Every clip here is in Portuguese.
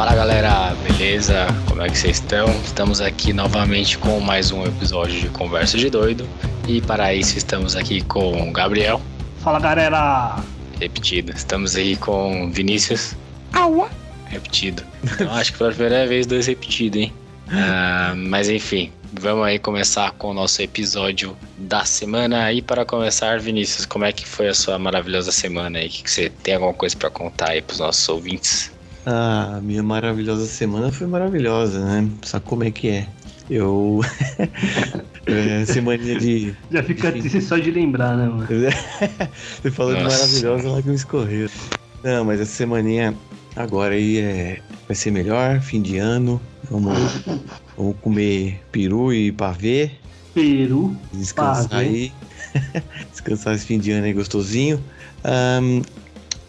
Fala galera, beleza? Como é que vocês estão? Estamos aqui novamente com mais um episódio de Conversa de Doido. E para isso estamos aqui com o Gabriel. Fala galera! Repetido. Estamos aí com Vinícius. Aua! Repetido. Então acho que pela primeira vez dois repetidos, hein? Uh, mas enfim, vamos aí começar com o nosso episódio da semana. E para começar, Vinícius, como é que foi a sua maravilhosa semana aí? Que, que você tem alguma coisa para contar aí para os nossos ouvintes? Ah, a minha maravilhosa semana foi maravilhosa, né? Sabe como é que é? Eu. é, semaninha de. Já fica triste só de lembrar, né, mano? Você falou Nossa. de maravilhosa lá que me escorreu. Não, mas essa semaninha agora aí é, vai ser melhor, fim de ano. Vamos, vamos comer peru e pavê. Peru. Descansar pavê. aí. Descansar esse fim de ano aí gostosinho. Um,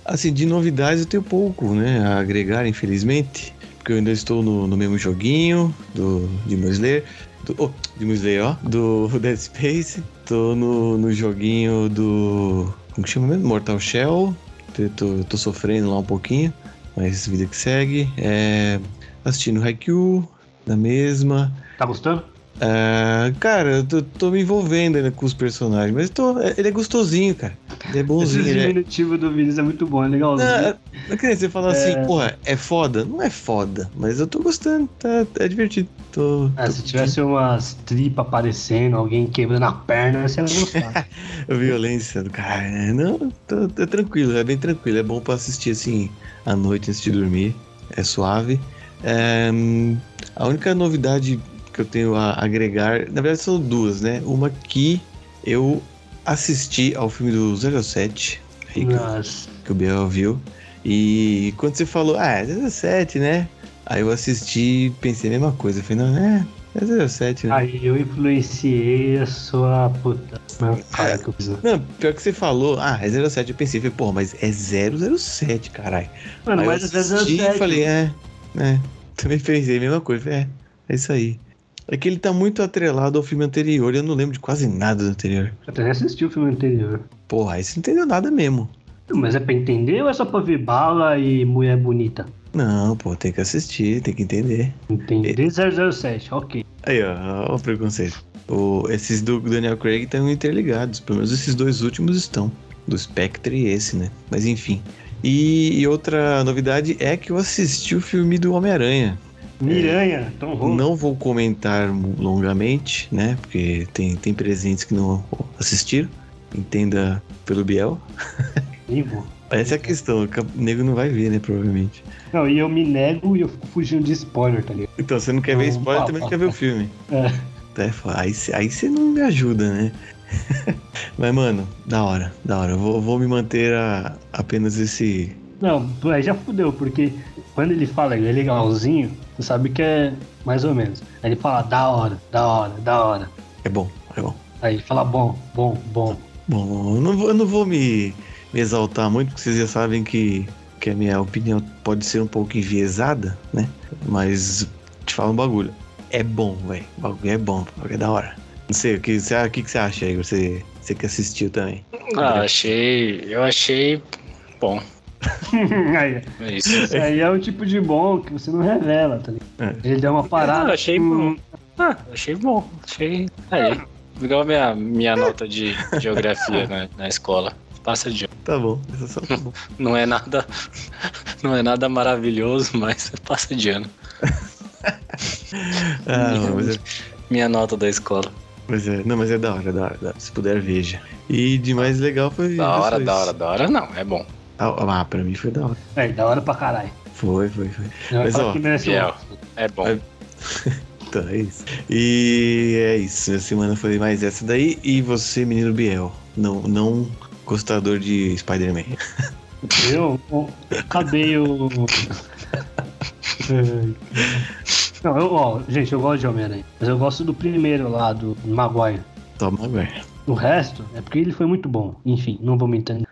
assim, de novidades eu tenho pouco, né? A agregar, infelizmente. Porque eu ainda estou no, no mesmo joguinho do Demon Slayer. Do, oh, Demon Slayer, ó. Do Dead Space. Tô no, no joguinho do. Como que chama mesmo? Mortal Shell. Tô, tô, tô sofrendo lá um pouquinho. Mas vida que segue. É, assistindo Haikyuu, na mesma. Tá gostando? Uh, cara, eu tô, tô, me envolvendo ainda com os personagens, mas tô, ele é gostosinho, cara. É bonzinho. Esse é diminutivo do Vinícius é muito bom, é legalzinho. Não, não você falar assim, é... assim, porra, é foda? Não é foda, mas eu tô gostando, tá, é divertido. Tô, é, tô... se tivesse umas tripas aparecendo, alguém quebrando a perna, você ia gostar. violência do cara, né? Não, tô, é tranquilo, é bem tranquilo. É bom pra assistir assim à noite antes de dormir. É suave. É, a única novidade que eu tenho a agregar, na verdade são duas, né? Uma que eu assisti ao filme do 07, aí que, que, o Biel viu. E quando você falou, ah, é 07, né? Aí eu assisti e pensei a mesma coisa. Eu falei, não, é, é 07, né? Aí eu influenciei a sua puta. Cara, que eu fiz. Não, pior que você falou, ah, é 07. Eu pensei, falei, porra, mas é 007, caralho. Mano, Aí mas é 07. E falei, é, é. Também pensei a mesma coisa. Falei, é, é isso aí. É que ele tá muito atrelado ao filme anterior e eu não lembro de quase nada do anterior. Eu até assisti o filme anterior. Porra, aí você não entendeu nada mesmo. Mas é pra entender ou é só pra ver bala e mulher bonita? Não, pô, tem que assistir, tem que entender. Entender e... 007, ok. Aí, ó, ó o preconceito. O, esses do Daniel Craig estão interligados, pelo menos esses dois últimos estão. Do Spectre e esse, né? Mas enfim. E, e outra novidade é que eu assisti o filme do Homem-Aranha. Miranha, Tom Holland. Não vou comentar longamente, né? Porque tem, tem presentes que não assistiram. Entenda pelo Biel. Vivo. Essa é a questão, o nego não vai ver, né? Provavelmente. Não, e eu me nego e eu fico fugindo de spoiler, tá ligado? Então, você não quer ver spoiler, também não quer ver o filme. É. é aí, aí você não me ajuda, né? Mas, mano, da hora, da hora. Eu vou, vou me manter a apenas esse. Não, aí já fudeu, porque quando ele fala que é legalzinho, você sabe que é mais ou menos. Aí ele fala da hora, da hora, da hora. É bom, é bom. Aí ele fala bom, bom, bom. Bom, eu não vou, eu não vou me, me exaltar muito, porque vocês já sabem que, que a minha opinião pode ser um pouco enviesada, né? Mas te falo um bagulho. É bom, velho. O bagulho é bom, o bagulho é da hora. Não sei, o que, o que, que você acha aí? Você, você que assistiu também. Ah, achei. Eu achei bom. aí, é isso. aí é o tipo de bom que você não revela, tá ligado? É. Ele deu uma parada. Ah, achei bom. Ah, achei bom. Achei. Aí. Igual a minha, minha nota de geografia na, na escola. Passa de ano. Tá bom, só tá bom. Não é nada. Não é nada maravilhoso, mas passa de ano. ah, minha, mas é... minha nota da escola. Mas é, não, mas é da hora, é da hora, Se puder, veja. E de mais legal foi. Da hora, da hora, da hora, não, é bom. Ah, pra mim foi da hora. É, da hora pra caralho. Foi, foi, foi. Mas, ó, Biel, é bom. É... então, é isso. E é isso. Minha semana foi mais essa daí. E você, menino Biel, não, não gostador de Spider-Man. Eu? Cadê o. Não, eu, ó, gente, eu gosto de Homem-Aranha. Mas eu gosto do primeiro lá, do Maguire. Tom Maguire. O resto é porque ele foi muito bom. Enfim, não vou me entender.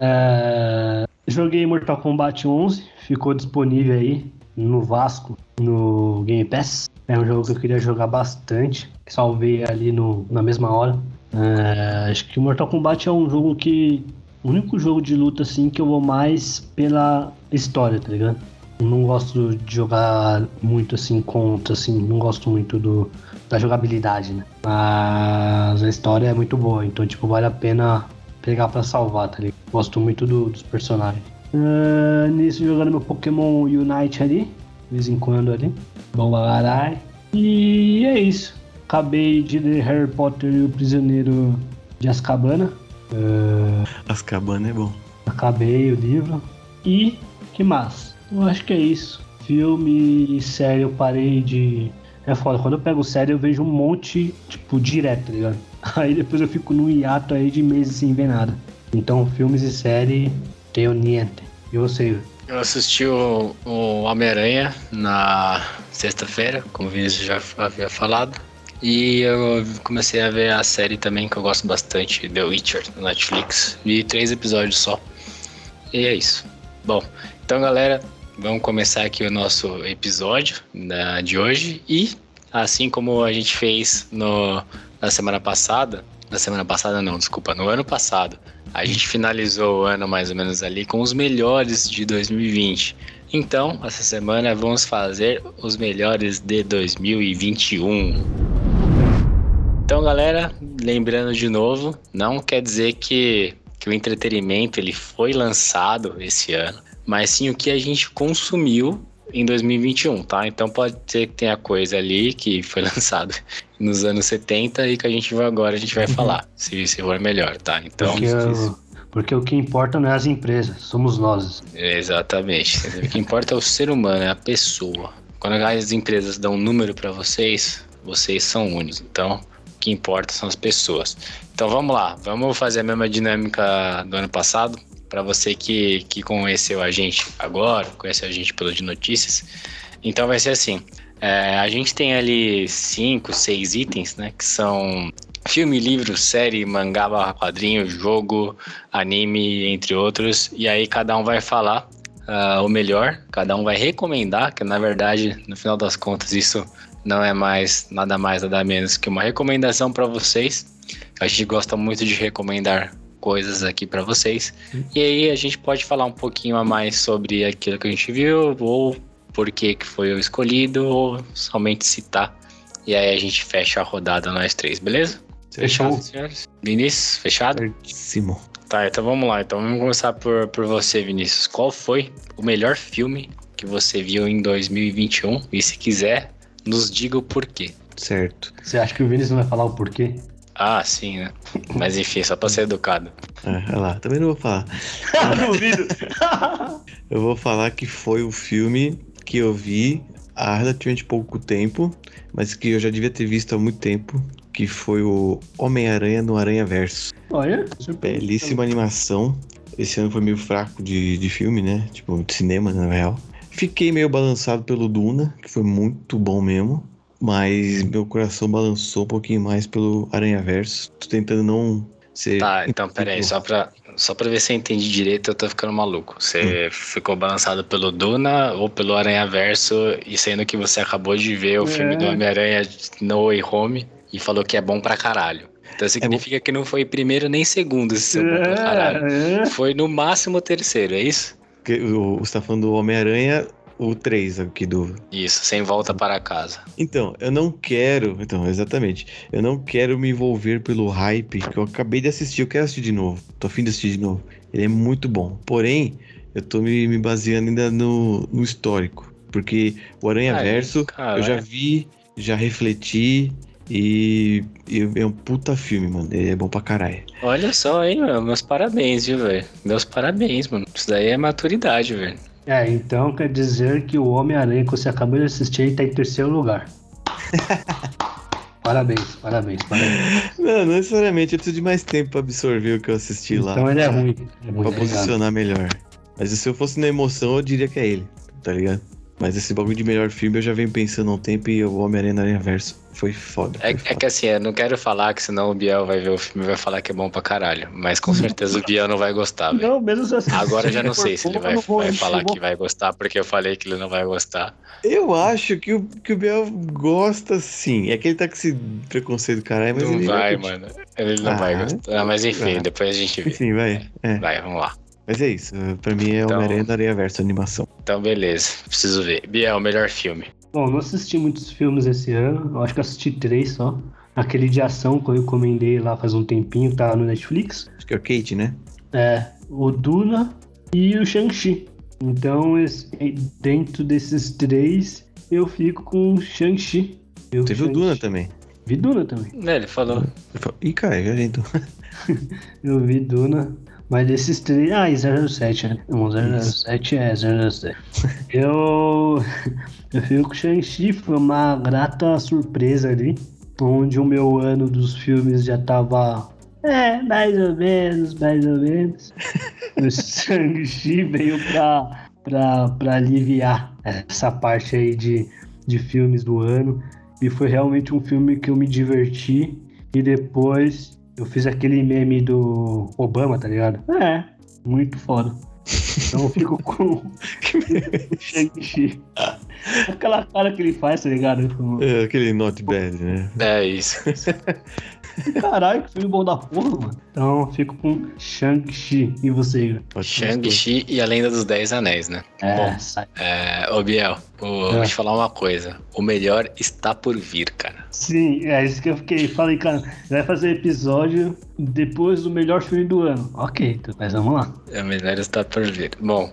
É, joguei Mortal Kombat 11, ficou disponível aí no Vasco, no Game Pass. É um jogo que eu queria jogar bastante. Salvei ali no, na mesma hora. É, acho que Mortal Kombat é um jogo que. O único jogo de luta assim que eu vou mais pela história, tá ligado? Não gosto de jogar muito assim contra, assim, não gosto muito do, da jogabilidade, né? Mas a história é muito boa, então tipo, vale a pena pegar pra salvar, tá ligado? Gosto muito do- dos personagens. Ah, nisso jogando meu Pokémon Unite ali, de vez em quando ali. Bom caralho. E é isso. Acabei de ler Harry Potter e o Prisioneiro de Azkaban. As cabanas é bom. acabei o livro. E que mais? Eu acho que é isso. Filme e série eu parei de. É foda, quando eu pego série eu vejo um monte, tipo, direto, tá ligado? Aí depois eu fico num hiato aí de meses sem ver nada. Então, filmes e série, tenho niente. E você? Eu assisti o, o Homem-Aranha na sexta-feira, como o Vinícius já havia falado. E eu comecei a ver a série também, que eu gosto bastante, The Witcher, na Netflix. Vi três episódios só. E é isso. Bom, então galera, vamos começar aqui o nosso episódio da, de hoje. E assim como a gente fez no, na semana passada, na semana passada não, desculpa, no ano passado, a gente finalizou o ano mais ou menos ali com os melhores de 2020. Então, essa semana vamos fazer os melhores de 2021. Então, galera, lembrando de novo, não quer dizer que, que o entretenimento ele foi lançado esse ano, mas sim o que a gente consumiu em 2021, tá? Então pode ser que tenha coisa ali que foi lançado nos anos 70 e que a gente vai agora a gente vai falar, se, se for melhor, tá? Então, Porque, o- porque o que importa não é as empresas, somos nós. Exatamente. O que importa é o ser humano, é a pessoa. Quando as empresas dão um número para vocês, vocês são únicos. Então, o que importa são as pessoas. Então, vamos lá. Vamos fazer a mesma dinâmica do ano passado. Para você que, que conheceu a gente agora, conheceu a gente pelo de notícias. Então, vai ser assim. é, a gente tem ali cinco, seis itens, né? Que são filme, livro, série, mangá, barra quadrinho, jogo, anime, entre outros. E aí cada um vai falar ah, o melhor, cada um vai recomendar, que na verdade, no final das contas, isso não é mais nada mais, nada menos que uma recomendação para vocês. A gente gosta muito de recomendar coisas aqui para vocês. E aí a gente pode falar um pouquinho a mais sobre aquilo que a gente viu, ou por que que foi o escolhido, ou somente citar. E aí a gente fecha a rodada nós três, beleza? Fechou. senhores? Vinícius, fechado? Certíssimo. Tá, então vamos lá. Então vamos começar por, por você, Vinícius. Qual foi o melhor filme que você viu em 2021? E se quiser, nos diga o porquê. Certo. Você acha que o Vinícius não vai falar o porquê? Ah, sim, né? Mas enfim, só pra ser educado. Ah, olha lá, também não vou falar. Duvido. Eu vou falar que foi o filme que eu vi há relativamente pouco tempo, mas que eu já devia ter visto há muito tempo, que foi o Homem-Aranha no Aranha Verso. Olha, Belíssima animação. Esse ano foi meio fraco de, de filme, né? Tipo, de cinema, na real. Fiquei meio balançado pelo Duna, que foi muito bom mesmo. Mas meu coração balançou um pouquinho mais pelo Aranha Verso. Tô tentando não ser. Tá, então peraí, só pra, só pra ver se eu entendi direito, eu tô ficando maluco. Você ficou balançado pelo Duna ou pelo Aranha Verso, e sendo que você acabou de ver o É. filme do Homem-Aranha No Way Home e falou que é bom pra caralho. Então significa que não foi primeiro nem segundo esse seu bom pra caralho. É, Foi no máximo terceiro, é isso? Que o- Você tá falando do Homem-Aranha, o 3 aqui do. Isso, sem volta para casa. Então, eu não quero. Então, exatamente. Eu não quero me envolver pelo hype que eu acabei de assistir. Eu quero assistir de novo. Tô afim de assistir de novo. Ele é muito bom. Porém, eu tô me, me baseando ainda no, no histórico. Porque o Aranha Ai, Verso, eu já vi, já refleti. E, e é um puta filme, mano. Ele é bom pra caralho. Olha só, hein, meu, meus parabéns, viu, velho? Meus parabéns, mano. Isso daí é maturidade, velho. É, então quer dizer que o Homem-Aranha que você acabou de assistir ele tá em terceiro lugar. parabéns, parabéns, parabéns. Não, não necessariamente. Eu preciso de mais tempo pra absorver o que eu assisti lá. Então ele é ruim. É Pra obrigado. posicionar melhor. Mas se eu fosse na emoção, eu diria que é ele, tá ligado? Mas esse bagulho de melhor filme eu já venho pensando há um tempo e o Homem-Aranha no Aranha Verso foi foda. É, foi é foda. que assim, eu não quero falar que senão o Biel vai ver o filme e vai falar que é bom pra caralho. Mas com certeza o Biel não vai gostar, velho. Não, mesmo se assistir, Agora eu já não sei se ele vai, vai eu falar que vai gostar, porque eu falei que ele não vai gostar. Eu acho que o, que o Biel gosta sim. É que ele tá com esse preconceito do caralho, mas não ele vai, curtir. mano. Ele não Ah, vai gostar. Ah, mas enfim, ah. depois a gente vê. Enfim, vai. É. Vai, vamos lá. Mas é isso. eh, Pra mim é Então- Homem-Aranha da Areia Verso animação. Então, beleza. Preciso ver. Biel, melhor filme. Bom, não assisti muitos filmes esse ano. Eu acho que assisti três só. Aquele de ação que eu recomendei lá faz um tempinho, que tava no Netflix. Acho que é o Kate, né? É, o Duna e o Shang-Chi. Então, esse- dentro desses três, eu fico com o Shang-Chi. Teve o. Duna também. Vi Duna também. É, ele falou. Ih, cara, já então. Eu vi Duna. Mas desses três. Ah, e 007, né? Não, 007 é 007. eu. Eu fico com o Shang-Chi, foi uma grata surpresa ali. Onde o meu ano dos filmes já tava. É, mais ou menos, mais ou menos. o Shang-Chi veio pra, pra, pra aliviar essa parte aí de, de filmes do ano. E foi realmente um filme que eu me diverti. E depois eu fiz aquele meme do Obama, tá ligado? É, muito foda. Então eu fico com. Aquela cara que ele faz, tá ligado? É, aquele not bad, né? É isso. Caralho, que filme bom da porra, mano. Então eu fico com Shang-Chi. E você, Shang-Chi e a Lenda dos Dez Anéis, né? É, Bom. sai. É, ô Biel, ô, É. vou te falar uma coisa. O melhor está por vir, cara. Sim, é isso que eu fiquei. Falei, cara, vai fazer episódio depois do melhor filme do ano. Ok, então, mas vamos lá. O melhor está por vir. Bom,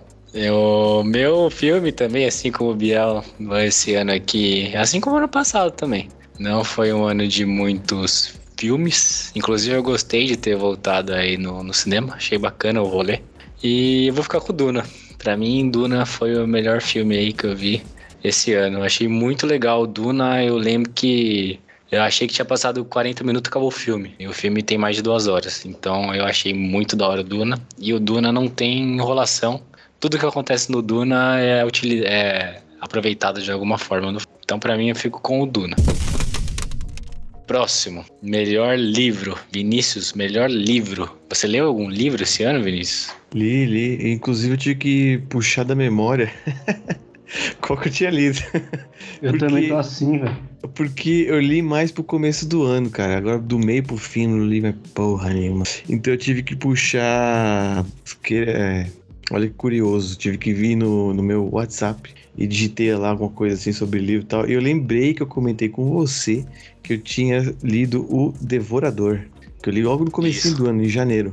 o meu filme também, assim como o Biel, esse ano aqui, assim como ano passado também. Não foi um ano de muitos filmes. Inclusive eu gostei de ter voltado aí no, no cinema. Achei bacana o rolê. E eu vou ficar com Duna. Pra mim, Duna foi o melhor filme aí que eu vi esse ano. Eu achei muito legal Duna. Eu lembro que eu achei que tinha passado 40 minutos e acabou o filme. E o filme tem mais de duas horas. Então eu achei muito da hora o Duna. E o Duna não tem enrolação. Tudo que acontece no Duna é, é aproveitado de alguma forma. Então pra mim eu fico com o Duna. Próximo, melhor livro. Vinícius, melhor livro. Você leu algum livro esse ano, Vinícius? Li, li. Inclusive eu tive que puxar da memória qual que eu tinha lido. Eu Porque- também tô assim, velho. Porque eu li mais pro começo do ano, cara. Agora do meio pro fim não li mais porra nenhuma. Então eu tive que puxar. Que, é, olha que curioso. Tive que vir no, no meu WhatsApp e digitei lá alguma coisa assim sobre livro e tal. E eu lembrei que eu comentei com você que eu tinha lido O Devorador. Que eu li logo no começo do ano, em janeiro.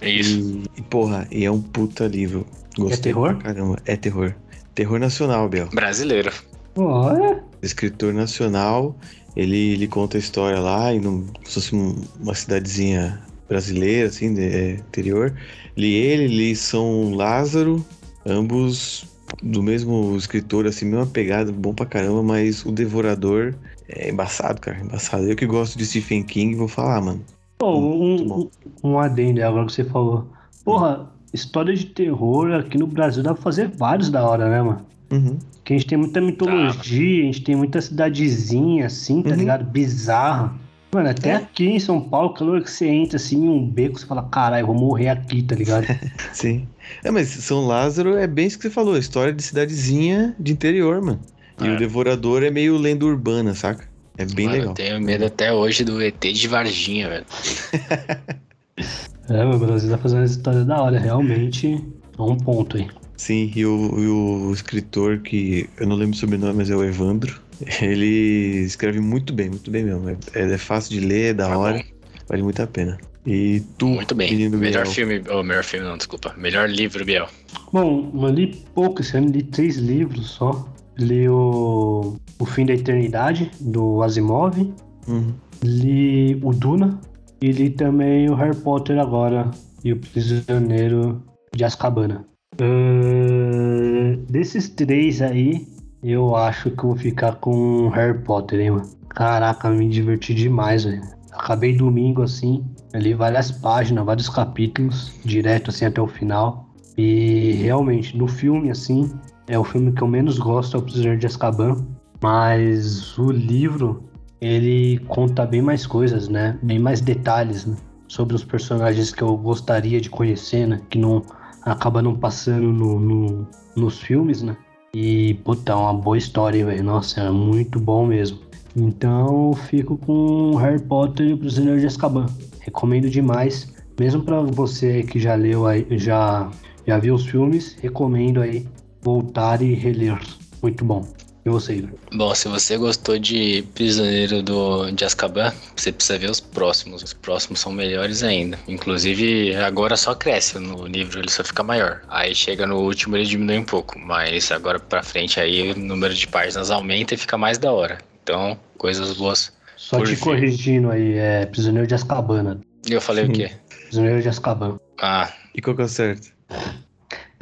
É isso. E, e, porra, e é um puta livro. Gostei terror? pra Caramba, é terror. Terror nacional, Bel. Brasileiro. Olha. Escritor nacional. Ele, ele conta a história lá, e num, como se fosse um- uma cidadezinha brasileira, assim, de, é, interior. Li ele, li São Lázaro, ambos do mesmo escritor, assim, mesma pegada, bom pra caramba, mas o Devorador é embaçado, cara, embaçado. Eu que gosto de Stephen King, vou falar, mano. Pô, um, bom. um, adendo agora que você falou. Porra, história de terror aqui no Brasil dá pra fazer vários da hora, né, mano? Uhum. Que a gente tem muita mitologia, a gente tem muita cidadezinha assim, tá Uhum. ligado? Bizarra. Mano, até É. aqui em São Paulo, que hora que você entra assim em um beco, você fala, caralho, vou morrer aqui, tá ligado? Sim. É, mas São Lázaro é bem isso que você falou, história de cidadezinha de interior, mano. E É. o Devorador é meio lenda urbana, saca? É bem Mano, legal. Eu tenho medo até hoje do ET de Varginha, velho. é, o Brasil tá fazendo essa história da hora, realmente é um ponto aí. Sim, e o, e o escritor que eu não lembro o sobrenome, mas é o Evandro. Ele escreve muito bem, muito bem mesmo. É, é fácil de ler, é da Tá hora, bom. vale muito a pena. E tu, Muito bem. menino Melhor Biel? filme. Oh, melhor filme não, desculpa. Melhor livro, Biel. Bom, eu li pouco esse ano, li três livros só. Li o, o Fim da Eternidade, do Asimov. Uhum. Li o Duna. E li também o Harry Potter agora. E o Prisioneiro de Azkaban. Ahn, desses três aí, eu acho que vou ficar com Harry Potter, hein, mano. Caraca, me diverti demais, velho. Acabei domingo assim, li várias páginas, vários capítulos, direto assim até o final. E realmente, no filme, assim, é o filme que eu menos gosto, é o Prisioneiro de Azkaban. Mas o livro, ele conta bem mais coisas, né? Bem mais detalhes, né? Sobre os personagens que eu gostaria de conhecer, né? Que não acaba não passando no, no- nos filmes, né? E, puta, é uma boa história, velho. Nossa, é muito bom mesmo. Então, fico com Harry Potter e o Prisioneiro de Azkaban. Recomendo demais. Mesmo pra você que já leu aí, já, já viu os filmes, recomendo aí voltar e reler. Muito bom. E você, Igor? Bom, se você gostou de Prisioneiro do, de Azkaban, você precisa ver os próximos. Os próximos são melhores ainda. Inclusive, agora só cresce no livro, ele só fica maior. Aí chega no último, ele diminui um pouco. Mas agora pra frente, aí o número de páginas aumenta e fica mais da hora. Então, coisas boas. Só Por te fim. corrigindo aí, é Prisioneiro de Azkaban. né? E eu falei o quê? Prisioneiro de Azkaban. Ah, E qual que é o certo?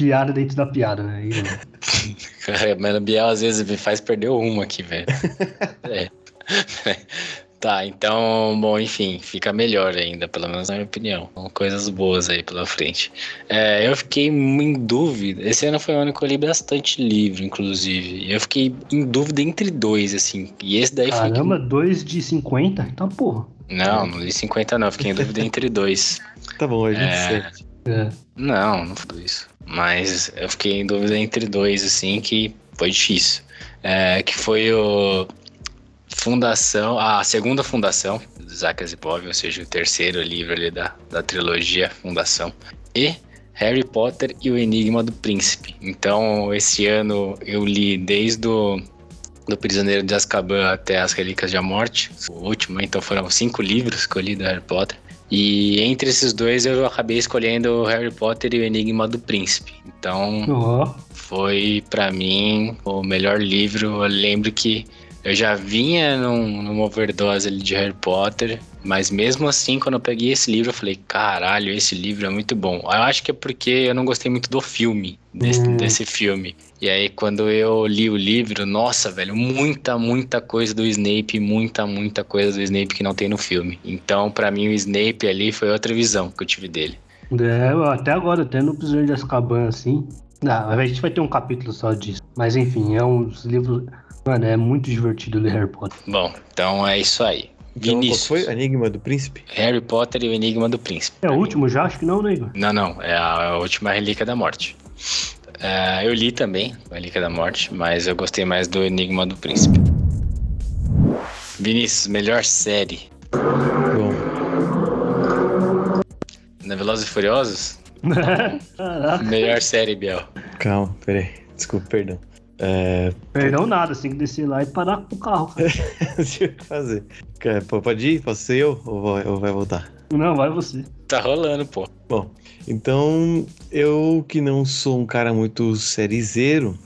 Piada dentro da piada, né? E, Cara, Mano Biel às vezes me faz perder o rumo aqui, velho. É. Tá, então, bom, enfim, fica melhor ainda, pelo menos na minha opinião. São coisas boas aí pela frente. É, eu fiquei em dúvida. Esse ano foi um ano que eu li bastante livro, inclusive. Eu fiquei em dúvida entre dois, assim. E esse daí foi. caramba, 2 de 50? Então, porra. Não, não li 50, não. Fiquei em dúvida entre dois. Tá bom, é É. 27. É. Não, não foi isso. Mas eu fiquei em dúvida entre dois, assim, que foi difícil. É, que foi o Fundação, a segunda Fundação, do Isaac Asimov, ou seja, o terceiro livro ali da, da trilogia Fundação. E Harry Potter e o Enigma do Príncipe. Então, esse ano eu li desde o do Prisioneiro de Azkaban até As Relíquias da Morte, o último, então foram cinco livros que eu li do Harry Potter. E entre esses dois eu acabei escolhendo o Harry Potter e o Enigma do Príncipe. Então Ó, foi pra mim o melhor livro. Eu lembro que eu já vinha num, numa overdose ali de Harry Potter, mas mesmo assim, quando eu peguei esse livro, eu falei: caralho, esse livro é muito bom. Eu acho que é porque eu não gostei muito do filme, desse, Hum. desse filme. E aí, quando eu li o livro, nossa, velho, muita, muita coisa do Snape, muita, muita coisa do Snape que não tem no filme. Então, pra mim, o Snape ali foi outra visão que eu tive dele. é, até agora, até no Prisioneiro de Azkaban, assim. Não, a gente vai ter um capítulo só disso. Mas enfim, é um dos livros. Mano, é muito divertido ler Harry Potter. Bom, então é isso aí. Então, qual Vinícius. foi? Enigma do Príncipe? Harry Potter e o Enigma do Príncipe. É o último já? Acho que não, né, Igor? Não, não, é a, a última Relíquia da Morte. É, eu li também a Relíquia da Morte, mas eu gostei mais do Enigma do Príncipe. Vinícius, melhor série. Bom, Na Velozes e Furiosos? Caraca. Melhor série, Biel. calma, peraí. Desculpa, perdão. É, Perdão nada, você tem que descer lá e parar com o carro, cara. deixa eu fazer. Cara, pô, Pode ir? Posso ser eu ou vai, ou vai voltar? Não, vai você. Tá rolando, pô. Bom, então eu que não sou um cara muito serizeiro,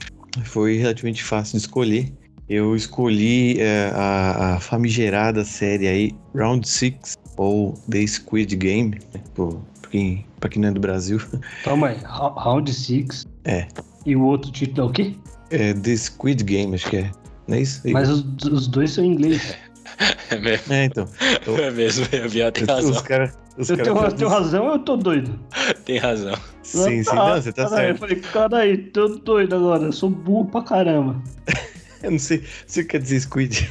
foi relativamente fácil de escolher. Eu escolhi é, a, a famigerada série aí, Round 6, ou The Squid Game, né, pro- pra quem, pra quem não é do Brasil. Calma aí. Round 6. É. E o outro título é o quê? É The Squid Game, acho que é. Não é isso? Mas os, os dois são em inglês. É mesmo, É, então. é mesmo o Biel tem Os razão. caras. Os Eu cara tenho, eu traduzem- tenho razão ou eu tô doido? Tem razão. Sim, sim, Ah, não, você tá Eu certo. falei, caralho, tô doido agora. Eu sou burro pra caramba. Eu não sei. Você quer dizer Squid?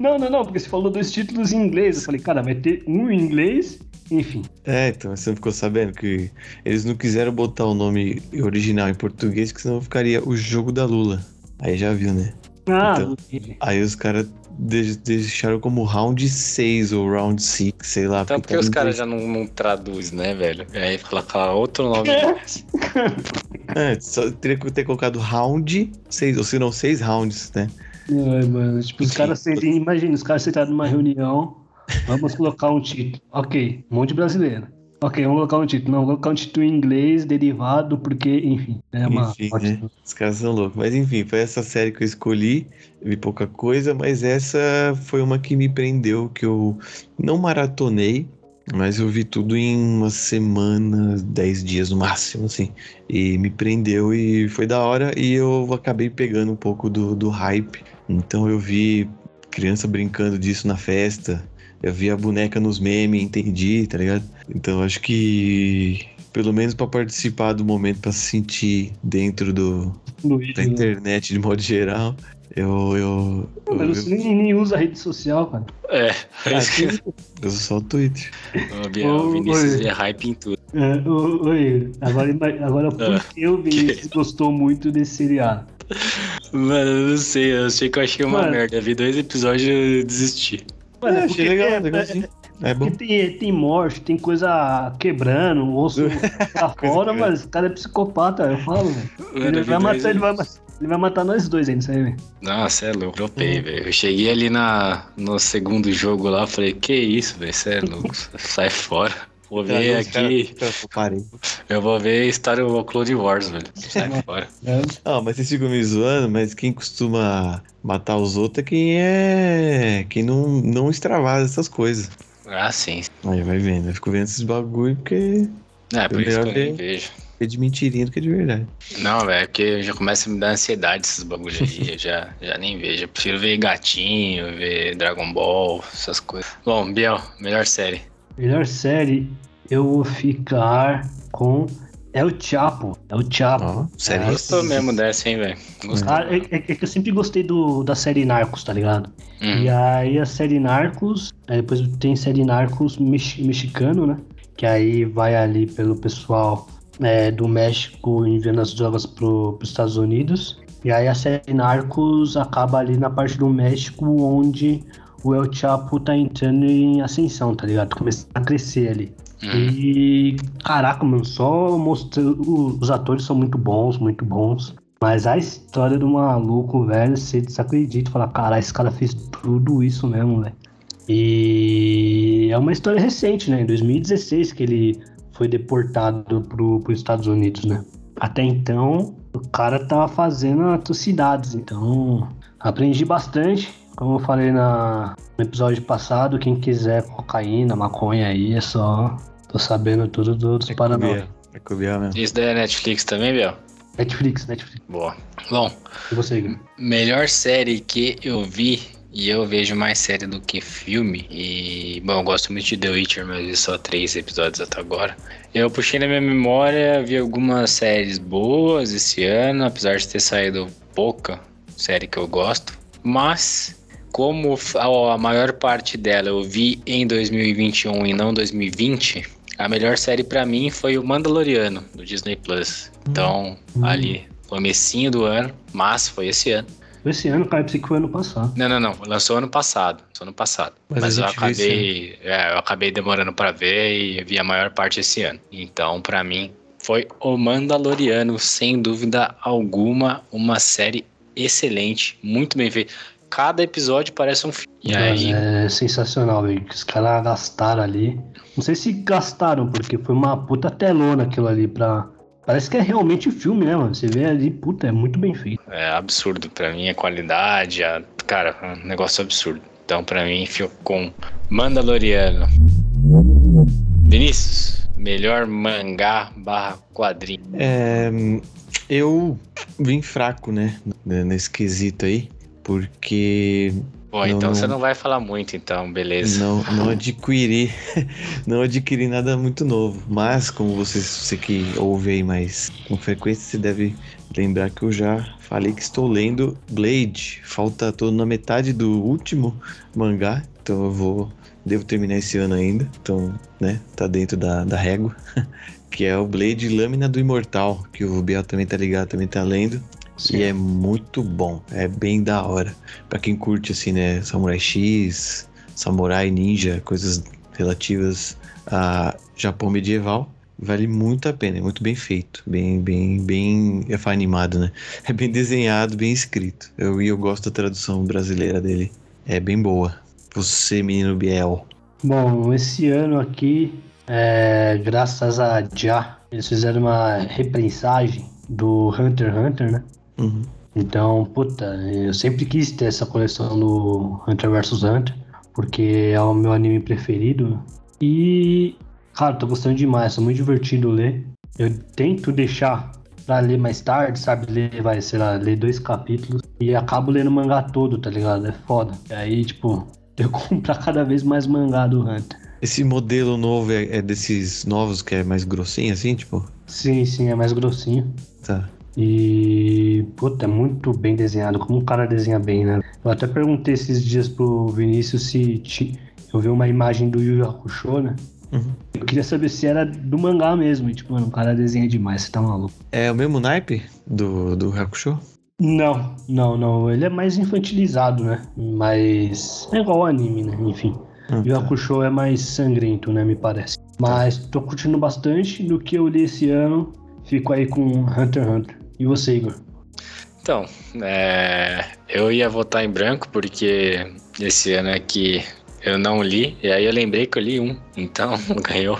Não, não, não, porque você falou dois títulos em inglês. Eu falei, cara, vai ter um em inglês, enfim. É, então você não ficou sabendo que eles não quiseram botar o nome original em português, que senão ficaria o jogo da Lula. Aí já viu, né? Ah, Então. Aí os caras de- deixaram como round 6 ou round 6, sei lá. Então, porque tá os caras já não, não traduzem, né, velho? Aí colocar outro nome. É, só teria que ter colocado round 6, ou se não, 6 rounds, né? Ai, mano, tipo, os caras sentem, imagina, os caras sentados numa reunião, vamos colocar um título. Ok, um monte de brasileiro. Ok, vamos colocar um título. Não, vamos colocar um título em inglês derivado, porque, enfim, é uma. Enfim, né? Os caras são loucos. Mas enfim, foi essa série que eu escolhi. Vi pouca coisa, mas essa foi uma que me prendeu, que eu não maratonei, mas eu vi tudo em uma semana, 10 dias no máximo, assim. E me prendeu e foi da hora. E eu acabei pegando um pouco do, do hype. Então eu vi criança brincando disso na festa. Eu vi a boneca nos memes, entendi, tá ligado? Então acho que pelo menos pra participar do momento, pra se sentir dentro do, da vídeo. internet de modo geral, eu. eu, Pô, eu, mas você nem, nem usa rede social, cara. É, sim, eu uso só o Twitter. o Vinícius é hype em tudo. É, ô, oi, agora, agora por Ah, que o Vinícius gostou muito desse seriado? Mano, eu não sei, eu sei que eu achei uma Mano. merda. Eu vi dois episódios e eu desisti. Mano, É, porque achei legal, é- legalzinho. É bom. Porque tem, tem morte, tem coisa quebrando, o osso tá fora, mas o cara é psicopata, eu falo, velho. Ele Mano, vai, matar, ele, vai, vídeos. ele vai matar nós dois ainda, isso aí, velho. Nossa, é louco. Dropei, velho. Eu cheguei ali na, no segundo jogo lá, falei, que isso, velho? Você é louco. Sai fora. Vou ver Os caras- aqui. Parei. Eu vou ver Star Clone Wars, velho. Sai fora. Ah, mas vocês ficam me zoando, mas quem costuma matar os outros é quem é. Quem não, não extravasa essas coisas. Ah, sim. Aí vai vendo. Eu fico vendo esses bagulho porque É, por isso que eu nem ver. vejo. é de mentirinha do que de verdade. Não, velho, porque já começa a me dar ansiedade esses bagulhos aí. Eu já, já nem vejo. Eu prefiro ver gatinho, ver Dragon Ball, essas coisas. Bom, Biel, melhor série. Melhor série, eu vou ficar com El Chapo. El Chapo. Ó, sério. É, Gostou mesmo dessa, hein, velho? Gostou. Ah, é, é- é que eu sempre gostei do, da série Narcos, tá ligado? Hum. E aí a série Narcos, aí depois tem série Narcos mex- mexicano, né? Que aí vai ali pelo pessoal é, do México enviando as drogas pro, pros Estados Unidos. E aí a série Narcos acaba ali na parte do México onde o El Chapo tá entrando em ascensão, tá ligado? Começando a crescer ali. Hum. E caraca, mano, só mostrando. Os atores são muito bons, muito bons. Mas a história do maluco, velho, você desacredita. Fala, cara, esse cara fez tudo isso mesmo, velho. E é uma história recente, né? Em 2016 que ele foi deportado pro, pros Estados Unidos, né? Até então, o cara tava fazendo atrocidades. Então, aprendi bastante. Como eu falei na, no episódio passado, quem quiser cocaína, maconha aí, é só. Tô sabendo tudo dos É Paraná. É mesmo. Isso daí é Netflix também, Biel? Netflix, Netflix. Boa. Bom, E você, Igor? melhor série que eu vi, e eu vejo mais série do que filme, e, bom, eu gosto muito de The Witcher, mas vi só três episódios até agora. Eu puxei na minha memória, vi algumas séries boas esse ano, apesar de ter saído pouca série que eu gosto, mas como a maior parte dela eu vi em 2021 e não 2020, a melhor série pra mim foi o Mandaloriano, do Disney Plus. Então, Hum. ali, comecinho do ano, mas foi esse ano. Esse ano, cara, eu pensei que foi ano passado. Não, não, não. Lançou ano passado. Lançou ano passado. Mas Mas, eu acabei. É, eu acabei demorando pra ver e vi a maior parte esse ano. Então, pra mim, foi o Mandaloriano, sem dúvida alguma, uma série excelente, muito bem feita. Cada episódio parece um filme. E aí, É sensacional, velho. que Os caras gastaram ali. Não sei se gastaram, porque foi uma puta telona aquilo ali pra. Parece que é realmente filme, né, mano? Você vê ali, puta, é muito bem feito. é absurdo. Pra mim, a qualidade, a... cara, é um negócio absurdo. Então, pra mim, ficou com Mandaloriano. Vinícius, melhor mangá barra quadrinho. É, eu vim fraco, né? Nesse quesito aí. Porque Bom, Não, então não. você não vai falar muito, então, beleza. não, não adquiri. Não adquiri nada muito novo. Mas, como você, você que ouve aí mais com frequência, você deve lembrar que eu já falei que estou lendo Blade. Falta tô na metade do último mangá. Então eu vou. Devo terminar esse ano ainda. Então, né? Tá dentro da, da régua. Que é o Blade Lâmina do Imortal. Que o Biel também tá ligado, também tá lendo. E é muito bom, é bem da hora. Pra quem curte assim, né, Samurai X, Samurai Ninja, coisas relativas a Japão medieval, vale muito a pena, é muito bem feito, bem bem bem é animado, né? É bem desenhado, bem escrito. Eu e eu gosto da tradução brasileira dele. É bem boa. Você, menino Biel. Bom, esse ano aqui, é, graças a Já, eles fizeram uma reprensagem do Hunter x Hunter, né? Uhum. Então, puta, eu sempre quis ter essa coleção do Hunter vs Hunter, porque é o meu anime preferido. E, cara, tô gostando demais, é muito divertido ler. Eu tento deixar pra ler mais tarde, sabe? Ler, vai, sei lá, ler dois capítulos e acabo lendo o mangá todo, tá ligado? É foda. E aí, tipo, eu comprar cada vez mais mangá do Hunter. Esse modelo novo é, é desses novos que é mais grossinho assim, tipo? Sim, sim, é mais grossinho. Tá. E, puta, é muito bem desenhado, como o cara desenha bem, né? Eu até perguntei esses dias pro Vinícius se ti- eu vi uma imagem do Yu Yu Hakusho, né? Uhum. Eu queria saber se era do mangá mesmo. E, tipo, mano, o cara desenha demais, você tá maluco. É o mesmo naipe do, do Hakusho? Não, não, não. Ele é mais infantilizado, né? Mas é igual ao anime, né? Enfim. Ah, E o tá. Hakusho é mais sangrento, né, me parece. Mas tô curtindo bastante do que eu li esse ano. Fico aí com Hunter x Hunter. E você, Igor? Então, é, eu ia votar em branco porque esse ano aqui eu não li, e aí eu lembrei que eu li um, então ganhou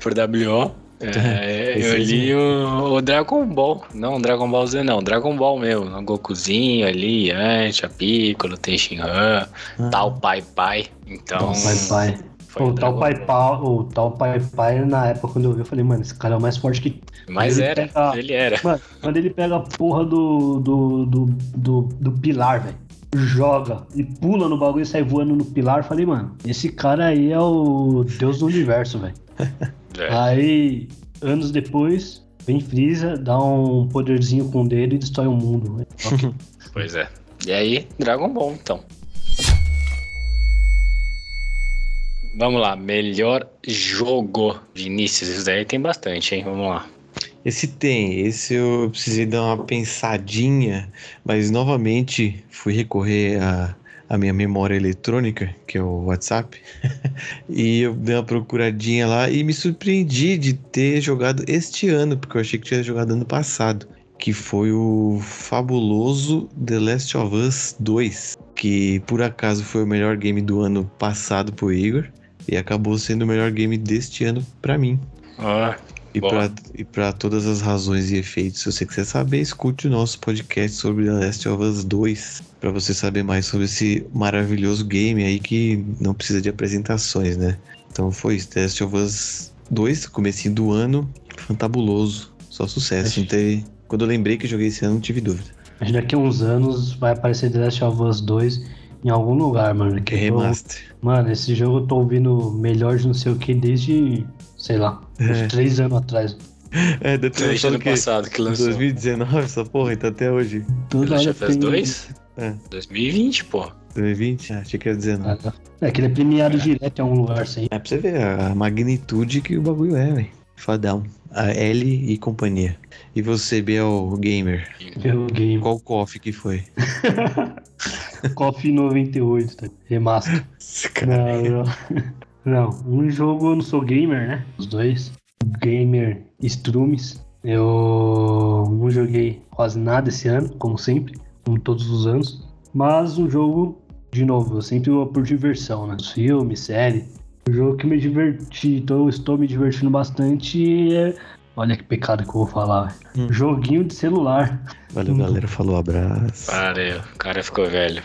por WO. É, eu li o, o Dragon Ball, não Dragon Ball Z não, Dragon Ball meu, o Gokuzinho ali, Yantia, Piccolo, Tenshinhan, Ah. tal Pai Pai, então... Pai Pai. Foi O tal Pai. Pai, o tal Pai Pai, na época quando eu vi, eu falei, mano, esse cara é o mais forte que. Mas Ele era, pega- ele era. Mano, quando ele pega a porra do. do. do, do, do pilar, velho. Joga e pula no bagulho e sai voando no pilar. eu Falei, mano, esse cara aí é o Deus do universo, velho. É. Aí, anos depois, vem Freeza, dá um poderzinho com o dedo e destrói o mundo. velho. Ok. Pois é. E aí, Dragon Ball, então. Vamos lá, melhor jogo. Vinícius, isso daí tem bastante, hein? Vamos lá. Esse tem, esse eu precisei dar uma pensadinha, mas novamente fui recorrer à, à minha memória eletrônica, que é o WhatsApp, e eu dei uma procuradinha lá e me surpreendi de ter jogado este ano, porque eu achei que tinha jogado ano passado, que foi o fabuloso The Last of Us 2, que por acaso foi o melhor game do ano passado pro Igor, e acabou sendo o melhor game deste ano pra mim. Ó, E Boa. pra, e pra todas as razões e efeitos, se você quiser saber, escute o nosso podcast sobre The Last of Us 2, pra você saber mais sobre esse maravilhoso game aí que não precisa de apresentações, né? Então foi isso, The Last of Us 2, comecinho do ano, fantabuloso, só sucesso. Acho- Não teve... Quando eu lembrei que joguei esse ano, não tive dúvida. Mas daqui a uns anos vai aparecer The Last of Us 2 em algum lugar, mano. Que É eu remaster. Mano, esse jogo eu tô ouvindo melhor de não sei o que desde, sei lá, uns É. três anos atrás. É, deve ter Desde lançado ano o quê? passado que lançou. 2019, essa porra, e tá até hoje. Toda hora of Us tem- 2? É. 2020, pô. 2020? Ah, achei que era 19. Ah, tá. É que ele é premiado direto em algum lugar sem. É pra você ver a magnitude que o bagulho é, velho. Fadão. A L e companhia. E você, Biel Gamer, Pelo game. qual coffee que foi? Coffee 98, tá? Remaster. Não, não. Não, um jogo eu não sou gamer, né? Os dois. Gamer Strumes. Eu não joguei quase nada esse ano, como sempre, como todos os anos. Mas um jogo, de novo, eu sempre vou por diversão, né? Filme, série. Um jogo que me diverti, então eu estou me divertindo bastante é. Olha que pecado que eu vou falar. velho. Hum. Joguinho de celular. Valeu, galera. Falou, abraço. Para, o cara ficou velho.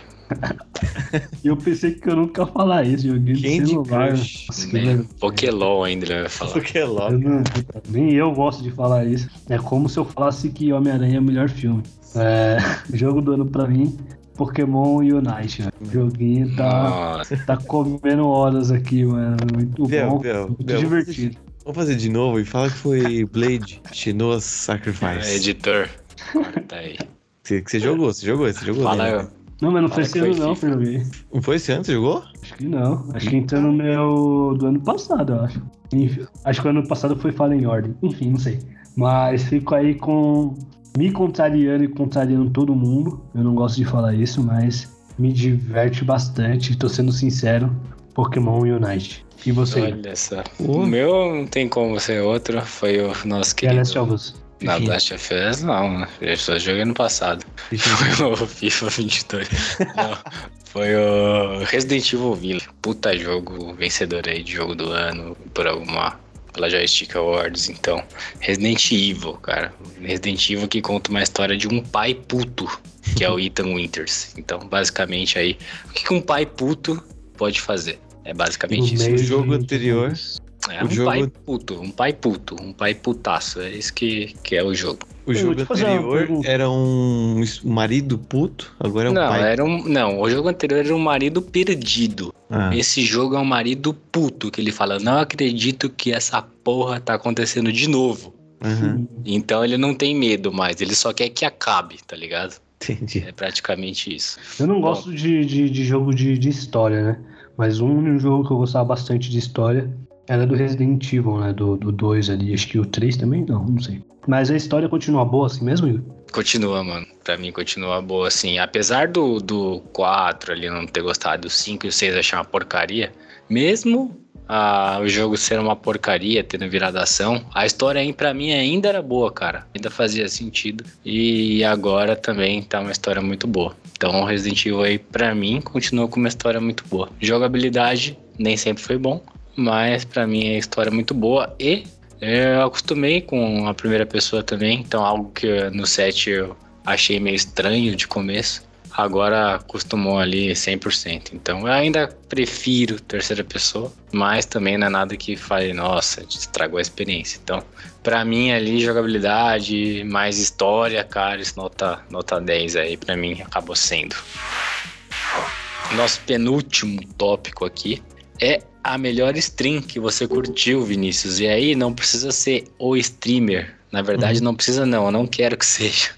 E eu pensei que eu nunca ia falar isso, joguinho de celular. Crush. Nossa, que Nem vergonha. Pokélol ainda ele vai falar. que é Eu não- nem eu gosto de falar isso. É como se eu falasse que Homem-Aranha é o melhor filme. É, jogo do ano pra mim, Pokémon Unite. velho. O joguinho tá, Nossa, tá comendo horas aqui, mano. Muito Bel, bom. Bel, muito Bel, divertido. Vamos fazer de novo e fala que foi Blade, Shinoa Sacrifice. É, editor. Corta aí. Você, você jogou, você jogou, você jogou. Fala né? eu. Não, mas não Fala foi esse ano não eu joguei. Não foi esse ano você jogou? Acho que não. Acho que entrou no meu do ano passado, eu acho. Enfim, acho que o ano passado foi Fallen Order. Enfim, não sei. Mas fico aí com. Me contrariando e contrariando todo mundo. Eu não gosto de falar isso, mas me diverte bastante. Tô sendo sincero. Pokémon Unite. E você? Olha só. O meu não tem como ser outro. Foi o nosso The Last querido. of Us. Na. Last of Us, não, né? Eu só joguei no passado. Foi o FIFA 22. Não, foi o Resident Evil Village. Puta jogo vencedor aí de jogo do ano por alguma. Pela Joystick Awards, então. Resident Evil, cara. Resident Evil que conta uma história de um pai puto, que é o Ethan Winters. Então, basicamente aí, o que um pai puto pode fazer? É basicamente No isso. meio jogo anterior. É o um jogo- pai puto, um pai puto, um pai putaço. É isso que, que é o jogo. O jogo anterior era um marido puto, agora é um não, pai. era um, não, o jogo anterior era um marido perdido. Ah, Esse jogo é um marido puto, que ele fala, não acredito que essa porra tá acontecendo de novo. aham, Então ele não tem medo mais, ele só quer que acabe, tá ligado? entendi. É praticamente isso. Eu não gosto de, de, de jogo de, de história, né? Mas um jogo que eu gostava bastante de história era do Resident Evil, né? Do 2 ali. Acho que o 3 também não, não sei. Mas a história continua boa assim mesmo, Igor? Continua, mano. Pra mim continua boa, assim. Apesar do, do 4 ali não ter gostado, o 5 e o 6 achar uma porcaria, Mesmo o jogo ser uma porcaria, tendo virado ação, a história aí pra mim ainda era boa, cara. Ainda fazia sentido. E agora também tá uma história muito boa. Então o Resident Evil aí, pra mim, continua com uma história muito boa. Jogabilidade nem sempre foi bom, mas para mim a história é muito boa e eu acostumei com a primeira pessoa também, então algo que no set eu achei meio estranho de começo agora acostumou ali 100%. Então eu ainda prefiro terceira pessoa, mas também não é nada que fale, nossa, estragou a experiência. Então, para mim ali jogabilidade, mais história, cara, isso nota nota 10 aí para mim acabou sendo. Nosso penúltimo tópico aqui é a melhor stream que você curtiu, Vinícius. E aí não precisa ser o streamer. Na verdade, uhum. não precisa não, eu não quero que seja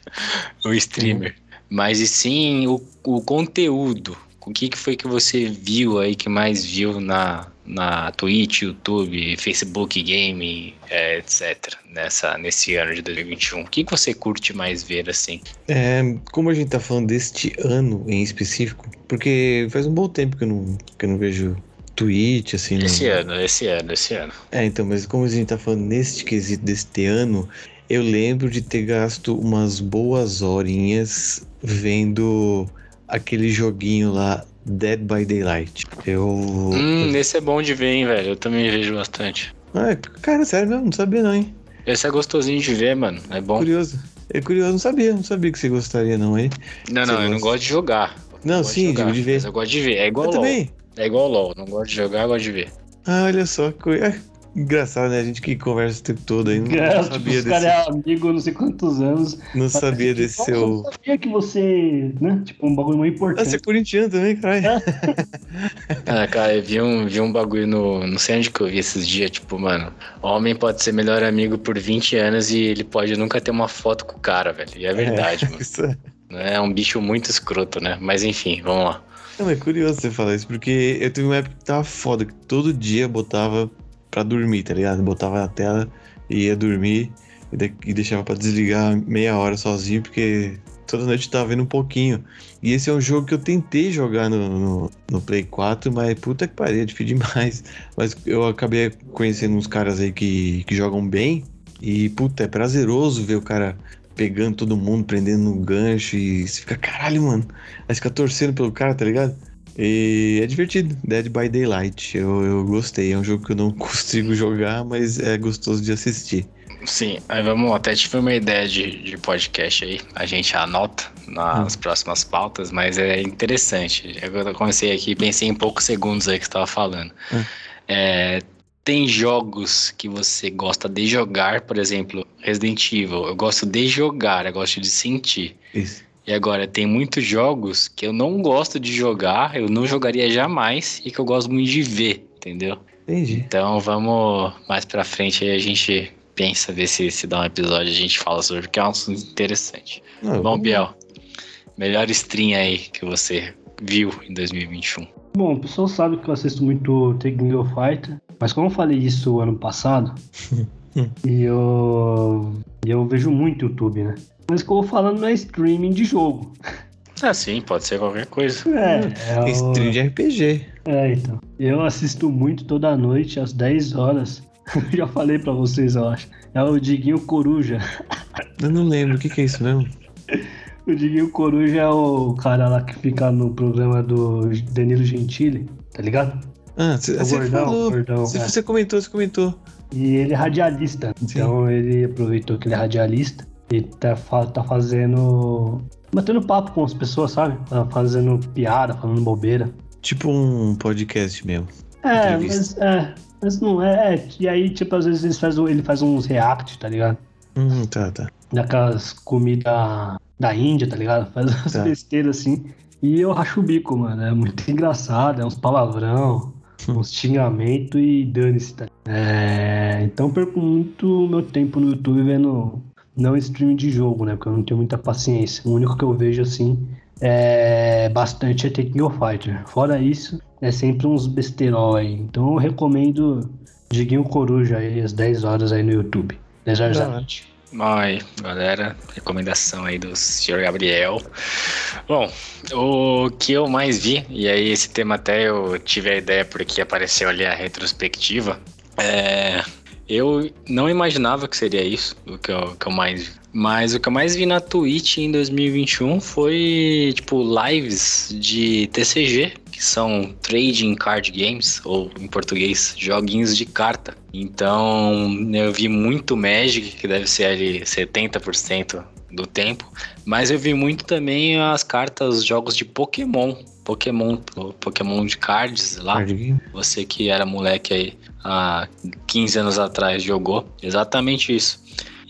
o streamer. Uhum mas e sim o, o conteúdo. O que, que foi que você viu aí, que mais viu na, na Twitch, YouTube, Facebook Game, é, etc. Nessa, nesse ano de 2021? O que, que você curte mais ver assim? É, como a gente tá falando deste ano em específico, porque faz um bom tempo que eu não, que eu não vejo Twitch, assim. Esse não... ano, esse ano, esse ano. É, então, mas como a gente tá falando neste quesito deste ano, eu lembro de ter gasto umas boas horinhas vendo aquele joguinho lá, Dead by Daylight. Eu. Hum, esse é bom de ver, hein, velho. Eu também vejo bastante. Ah, cara, sério mesmo, não sabia não, hein? Esse é gostosinho de ver, mano. É bom. Curioso. É curioso, não sabia, não sabia que você gostaria, não, hein? Não, não, eu não gosto de jogar. Não, sim, de, jogar, de ver. Eu gosto de ver. É igual eu LOL. Também. É igual LOL. Não gosto de jogar, eu gosto de ver. Ah, olha só, Engraçado, né? A gente que conversa o tempo todo aí. Não, é, sabia tipo, desse... cara é amigo não sei quantos anos. Não sabia desse seu. Eu não sabia que você, né? Tipo, um bagulho muito importante. Ah, você é corintiano também, caralho. É. ah, cara, eu vi um, vi um bagulho no. Não sei onde que eu vi esses dias. Tipo, mano, homem pode ser melhor amigo por 20 anos e ele pode nunca ter uma foto com o cara, velho. E é verdade, é, mano. Isso é... é um bicho muito escroto, né? Mas enfim, vamos lá. Não, é curioso você falar isso, porque eu tive uma época que tava foda, que todo dia botava pra dormir, tá ligado? Botava na tela e ia dormir e, de, e deixava pra desligar meia hora sozinho, porque toda noite tava vendo um pouquinho. E esse é um jogo que eu tentei jogar no, no, no Play 4, mas puta que pariu, é difícil demais. Mas eu acabei conhecendo uns caras aí que, que jogam bem. E puta, é prazeroso ver o cara pegando todo mundo, prendendo no gancho e você fica, caralho, mano. Aí fica torcendo pelo cara, tá ligado? E é divertido, Dead by Daylight. Eu, eu gostei. É um jogo que eu não consigo jogar, mas é gostoso de assistir. Sim, aí vamos, até tive uma ideia de, de podcast aí, a gente anota nas hum. próximas pautas, mas é interessante. Eu comecei aqui, pensei em poucos segundos aí que você estava falando. Hum. É, tem jogos que você gosta de jogar, por exemplo, Resident Evil. Eu gosto de jogar, eu gosto de sentir. Isso. E agora, tem muitos jogos que eu não gosto de jogar, eu não jogaria jamais e que eu gosto muito de ver, entendeu? Entendi. Então vamos mais pra frente aí a gente pensa, ver se, se dá um episódio a gente fala sobre, que é um assunto interessante. Não, Bom, Biel, melhor stream aí que você viu em 2021. Bom, o pessoal sabe que eu assisto muito Taking of Fighter, mas como eu falei isso ano passado, e eu, eu vejo muito YouTube, né? Mas que eu vou falando não é streaming de jogo. Ah, sim, pode ser qualquer coisa. É, é Stream de RPG. É, então. Eu assisto muito toda noite, às 10 horas. Já falei pra vocês, eu acho. É o Diguinho Coruja. Eu não lembro, o que, que é isso mesmo? o Diguinho Coruja é o cara lá que fica no programa do Danilo Gentili, tá ligado? Ah, você falou. Gordão, cê, é. você comentou, você comentou. E ele é radialista. Então Sim. ele aproveitou que ele é radialista e tá, tá fazendo. batendo papo com as pessoas, sabe? Tá fazendo piada, falando bobeira. Tipo um podcast mesmo. É, mas, é, mas não é, é. E aí, tipo, às vezes ele faz, ele faz uns react, tá ligado? Hum, tá, tá. Daquelas comidas da Índia, tá ligado? Faz umas tá. besteiras assim. E eu racho o bico, mano. É muito engraçado, é uns palavrão. Uns xingamento e dane-se, tá? É, então perco muito meu tempo no YouTube vendo não stream de jogo, né? Porque eu não tenho muita paciência. O único que eu vejo assim é bastante é Taking of Fighter. Fora isso, é sempre uns besterol aí. Então eu recomendo Diguinho Coruja aí às 10 horas aí no YouTube. 10 horas da noite. Oi, galera. Recomendação aí do senhor Gabriel. Bom, o que eu mais vi, e aí esse tema até eu tive a ideia porque apareceu ali a retrospectiva, é, eu não imaginava que seria isso, o que eu, que eu mais vi. Mas o que eu mais vi na Twitch em 2021 foi, tipo, lives de TCG, que são Trading Card Games, ou em português, joguinhos de carta. Então, eu vi muito Magic, que deve ser ali 70% do tempo, mas eu vi muito também as cartas, jogos de Pokémon. Pokémon, Pokémon de cards lá. Você que era moleque aí há 15 anos atrás jogou. Exatamente isso.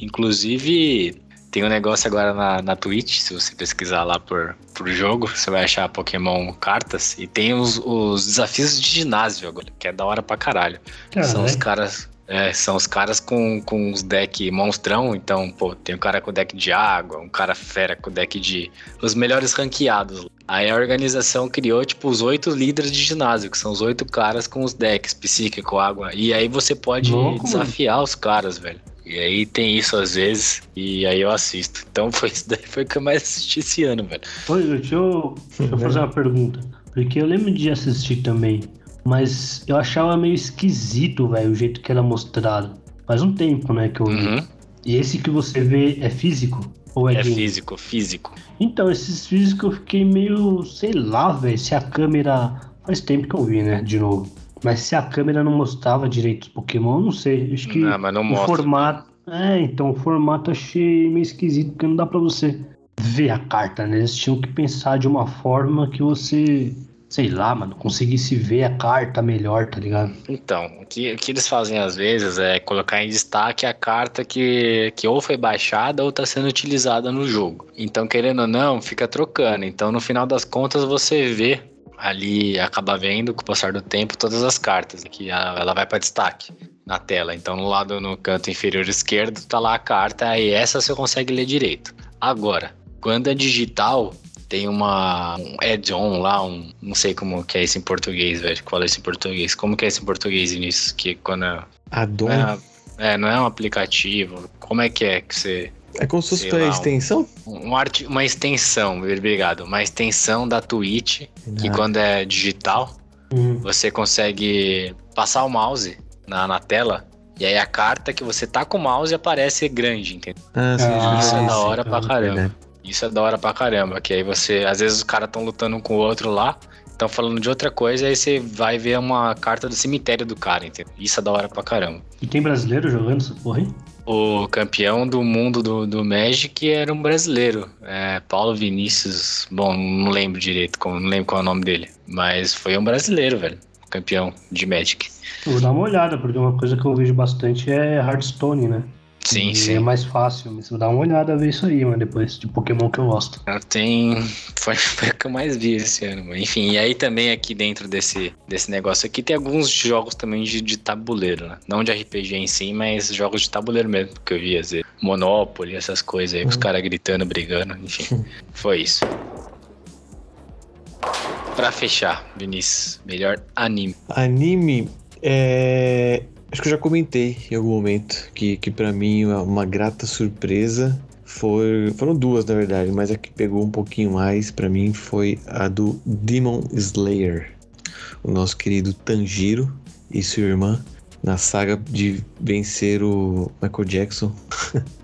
Inclusive, tem um negócio agora na, na Twitch, se você pesquisar lá por, por jogo, você vai achar Pokémon cartas. E tem os, os desafios de ginásio agora, que é da hora pra caralho. Caralho. São os caras. É, são os caras com, com os deck monstrão, então, pô, tem um cara com deck de água, um cara fera com deck de. Os melhores ranqueados. Aí a organização criou, tipo, os oito líderes de ginásio, que são os oito caras com os decks, psíquico, água. E aí você pode Louco, desafiar mano. os caras, velho. E aí tem isso às vezes, e aí eu assisto. Então foi isso daí foi que eu mais assisti esse ano, velho. Oi, deixa eu, deixa eu fazer uma pergunta. Porque eu lembro de assistir também, mas eu achava meio esquisito, velho, o jeito que era mostrado. Faz um tempo, né, que eu vi. Uhum. E esse que você vê é físico? Ou é, é físico, físico. Então, esses físicos eu fiquei meio, sei lá, velho, se a câmera. Faz tempo que eu vi, né, de novo. Mas se a câmera não mostrava direito os Pokémon, eu não sei. Acho que não, mas não o mostra. formato. É, então o formato achei meio esquisito, porque não dá pra você ver a carta, né? Eles tinham que pensar de uma forma que você, sei lá, mano, conseguisse ver a carta melhor, tá ligado? Então, o que, o que eles fazem às vezes é colocar em destaque a carta que, que ou foi baixada ou tá sendo utilizada no jogo. Então, querendo ou não, fica trocando. Então, no final das contas, você vê ali acaba vendo com o passar do tempo todas as cartas que ela vai para destaque na tela. Então no lado no canto inferior esquerdo tá lá a carta e essa você consegue ler direito. Agora, quando é digital, tem uma um add-on lá, um não sei como que é isso em português, velho. Qual é isso em português? Como que é isso em português nisso que quando é, add-on é, é, não é um aplicativo. Como é que é que você é como se fosse uma extensão? Um, um art, uma extensão, obrigado. Uma extensão da Twitch, que quando é digital, uhum. você consegue passar o mouse na, na tela e aí a carta que você tá com o mouse aparece grande, entendeu? Ah, sim, ah, Isso é da hora sim, pra caramba. Isso é da hora pra caramba. Que aí você. Às vezes os caras estão lutando um com o outro lá, estão falando de outra coisa, aí você vai ver uma carta do cemitério do cara, entendeu? Isso é da hora pra caramba. E tem brasileiro jogando essa porra aí? O campeão do mundo do, do Magic era um brasileiro, é, Paulo Vinícius. Bom, não lembro direito, como, não lembro qual é o nome dele, mas foi um brasileiro, velho, campeão de Magic. Vou dar uma olhada, porque uma coisa que eu vejo bastante é Hearthstone, né? Sim, e sim. É mais fácil. Mas dar uma olhada ver isso aí, mano, depois de Pokémon que eu gosto. Tem. Foi, foi o que eu mais vi esse ano, mano. Enfim, e aí também aqui dentro desse, desse negócio aqui tem alguns jogos também de, de tabuleiro, né? Não de RPG em si, mas jogos de tabuleiro mesmo, que eu vi, às vezes. Monopoly, essas coisas aí, uhum. os caras gritando, brigando, enfim. foi isso. Pra fechar, Vinícius, melhor anime. Anime é. Acho que eu já comentei em algum momento que, que para mim uma grata surpresa foi, foram duas na verdade, mas a que pegou um pouquinho mais para mim foi a do Demon Slayer, o nosso querido Tanjiro e sua irmã na saga de vencer o Michael Jackson.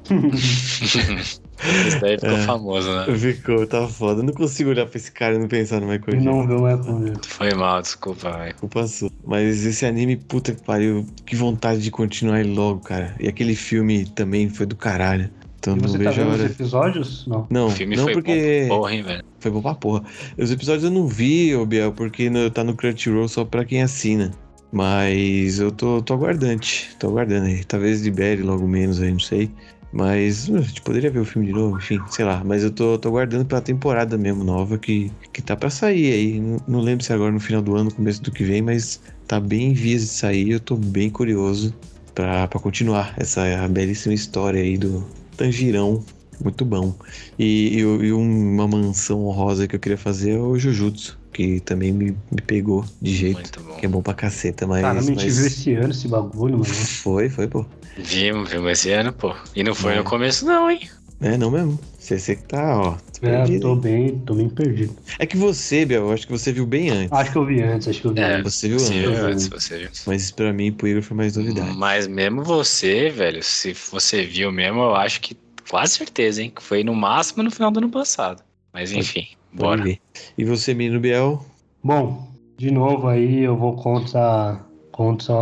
Esse daí ficou é, famoso, né? Ficou, tá foda. Eu não consigo olhar pra esse cara e não pensar no Michael Jackson. Não viu o Michael Foi mal, desculpa, velho. Culpa sua. Mas esse anime, puta que pariu, que vontade de continuar ele logo, cara. E aquele filme também foi do caralho. Então e não você vejo tá a hora. os episódios? Não. Não, o filme não foi porque. Bom pra porra, hein, velho? Foi bom pra porra. Os episódios eu não vi, ô Biel, porque no, tá no Crunchyroll só pra quem assina. Mas eu tô, tô aguardante. Tô aguardando aí. Talvez libere logo menos aí, não sei. Mas a gente poderia ver o filme de novo, enfim, sei lá. Mas eu tô, tô aguardando pela temporada mesmo nova que, que tá pra sair aí. Não, não lembro se é agora no final do ano, começo do que vem, mas tá bem em vias de sair. Eu tô bem curioso pra, pra continuar essa belíssima história aí do Tangirão. Muito bom. E, e, e uma mansão honrosa que eu queria fazer é o Jujutsu. Que também me, me pegou de jeito. Muito bom. Que é bom pra caceta, mas. A gente mas... viu esse ano esse bagulho, mano. Foi, foi, pô. Vimos, vimos esse ano, pô. E não foi É. no começo, não, hein? É, não mesmo. Você, você que tá, ó. É, perdido, tô hein? bem, tô bem perdido. É que você, Biel, eu acho que você viu bem antes. Acho que eu vi antes, acho que eu vi É, antes. Você viu Você viu antes. antes, você viu. Mas isso pra mim, pro Igor, foi mais novidade. Mas mesmo você, velho, se você viu mesmo, eu acho que quase certeza, hein? Que foi no máximo no final do ano passado. Mas enfim, Pode bora. ver. E você, menino Biel? Bom, de novo aí eu vou contra, contra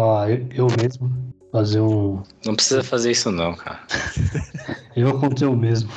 eu, mesmo. Fazer um. Não precisa fazer isso não, cara. Eu contra eu mesmo.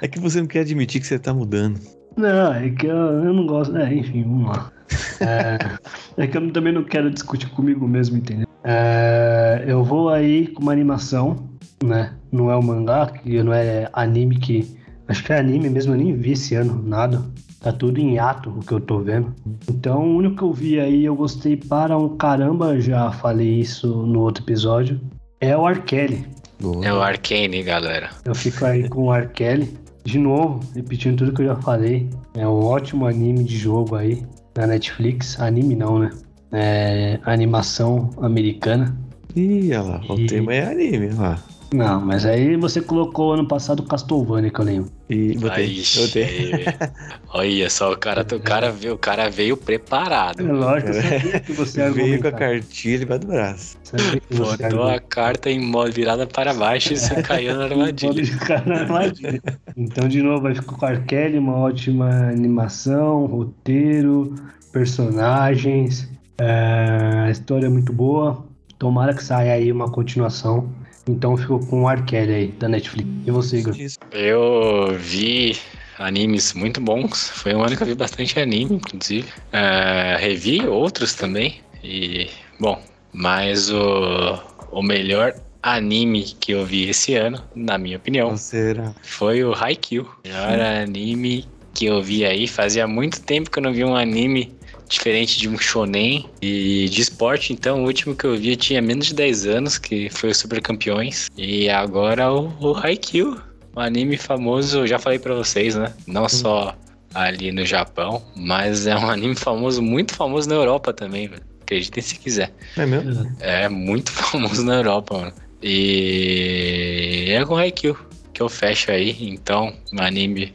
É que você não quer admitir que você tá mudando. Não, é que eu, eu não gosto. É, enfim, vamos lá. É, é que eu também não quero discutir comigo mesmo, entendeu? É, eu vou aí com uma animação, né? Não é o mangá, que não é anime que. Acho que é anime mesmo, eu nem vi esse ano, nada. Tá tudo em ato o que eu tô vendo. Então, o único que eu vi aí, eu gostei para um caramba, já falei isso no outro episódio, é o Arkeli. Boa. É o Arcane, galera. Eu fico aí com o Arkeli. De novo, repetindo tudo que eu já falei. É um ótimo anime de jogo aí na Netflix. Anime não, né? É animação americana. Ih, olha lá, o E- tema é anime, olha lá. Não, mas aí você colocou ano passado Castlevania, que eu lembro. E botei, Aí, botei. Olha só, o cara, o, cara veio, o cara veio preparado. É lógico, eu sabia que você Veio com a cartilha debaixo do braço. Botou a carta em modo virada para baixo e você caiu na armadilha. Pode ficar na armadilha. Então, de novo, vai ficar com o Arkeli, uma ótima animação, roteiro, personagens. é, a história é muito boa. Tomara que saia aí uma continuação. Então, ficou com o Arkeli aí, da Netflix. E você, Igor? Eu vi animes muito bons. Foi um ano que eu vi bastante anime, inclusive. É, revi outros também. E, bom, mas o, o melhor anime que eu vi esse ano, na minha opinião, será? foi o Haikyuu. Melhor anime que eu vi aí. Fazia muito tempo que eu não vi um anime diferente de um shonen e de esporte. Então, o último que eu vi tinha menos de 10 anos, que foi o Super Campeões. E agora o, o Haikyuu, um anime famoso, eu já falei pra vocês, né? Não só ali no Japão, mas é um anime famoso, muito famoso na Europa também, velho. Acreditem se quiser. É mesmo? É muito famoso na Europa, mano. E é com Haikyuu que eu fecho aí. Então, um anime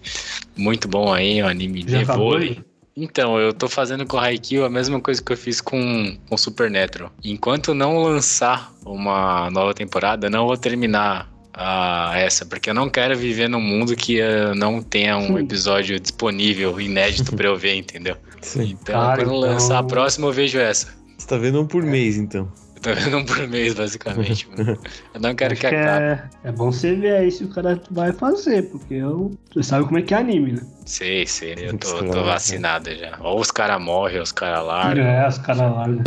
muito bom aí, um anime Já de vôlei. Então, eu tô fazendo com o Haikyuu a mesma coisa que eu fiz com o Supernatural. Enquanto não lançar uma nova temporada, não vou terminar ah, essa, porque eu não quero viver num mundo que não tenha um Sim. episódio disponível, inédito pra eu ver, entendeu? Sim. Então, Cara, quando lançar a então- próxima, eu vejo essa. Você tá vendo um por mês, então. Eu tô vendo um por mês, basicamente. mano. Eu não quero Acho que que acabe. é, é bom você ver aí se o cara vai fazer, porque eu, você sabe como é que é anime, né? Sei, sei, eu tô, tô né? vacinado já. Ou os caras morrem, ou os caras largam. É, os caras né?